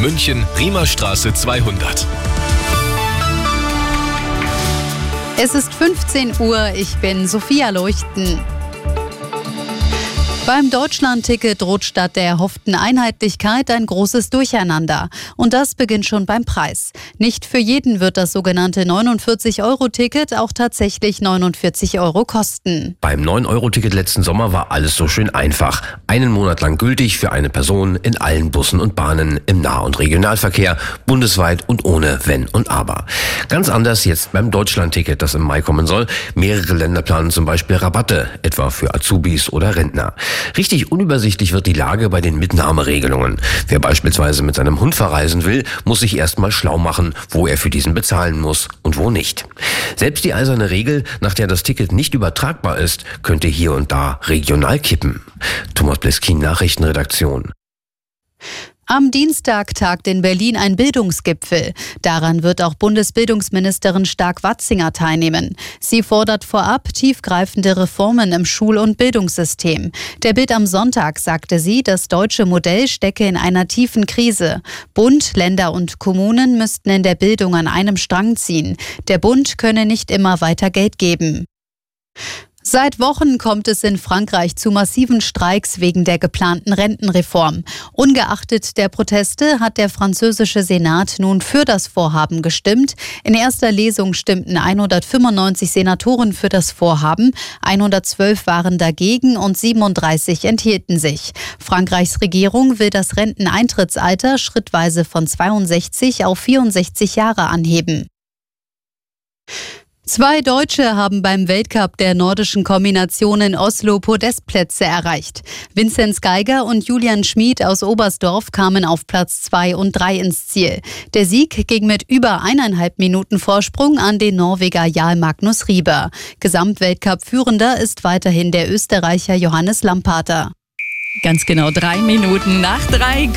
München, Riemerstraße 200. Es ist 15 Uhr, ich bin Sophia Leuchten. Beim Deutschland-Ticket droht statt der erhofften Einheitlichkeit ein großes Durcheinander. Und das beginnt schon beim Preis. Nicht für jeden wird das sogenannte 49-Euro-Ticket auch tatsächlich 49 Euro kosten. Beim 9-Euro-Ticket letzten Sommer war alles so schön einfach. Einen Monat lang gültig für eine Person in allen Bussen und Bahnen im Nah- und Regionalverkehr, bundesweit und ohne Wenn und Aber. Ganz anders jetzt beim Deutschland-Ticket, das im Mai kommen soll. Mehrere Länder planen zum Beispiel Rabatte, etwa für Azubis oder Rentner. Richtig unübersichtlich wird die Lage bei den Mitnahmeregelungen. Wer beispielsweise mit seinem Hund verreisen will, muss sich erstmal schlau machen, wo er für diesen bezahlen muss und wo nicht. Selbst die eiserne Regel, nach der das Ticket nicht übertragbar ist, könnte hier und da regional kippen. Thomas Bleskin, Nachrichtenredaktion. Am Dienstag tagt in Berlin ein Bildungsgipfel. Daran wird auch Bundesbildungsministerin Stark-Watzinger teilnehmen. Sie fordert vorab tiefgreifende Reformen im Schul- und Bildungssystem. Der Bild am Sonntag sagte sie, das deutsche Modell stecke in einer tiefen Krise. Bund, Länder und Kommunen müssten in der Bildung an einem Strang ziehen. Der Bund könne nicht immer weiter Geld geben. Seit Wochen kommt es in Frankreich zu massiven Streiks wegen der geplanten Rentenreform. Ungeachtet der Proteste hat der französische Senat nun für das Vorhaben gestimmt. In erster Lesung stimmten 195 Senatoren für das Vorhaben, 112 waren dagegen und 37 enthielten sich. Frankreichs Regierung will das Renteneintrittsalter schrittweise von 62 auf 64 Jahre anheben. Zwei Deutsche haben beim Weltcup der nordischen Kombination in Oslo Podestplätze erreicht. Vinzenz Geiger und Julian Schmid aus Oberstdorf kamen auf Platz zwei und drei ins Ziel. Der Sieg ging mit über eineinhalb Minuten Vorsprung an den Norweger Jarl Magnus Rieber. Gesamtweltcup-Führender ist weiterhin der Österreicher Johannes Lampater. Ganz genau drei Minuten nach drei.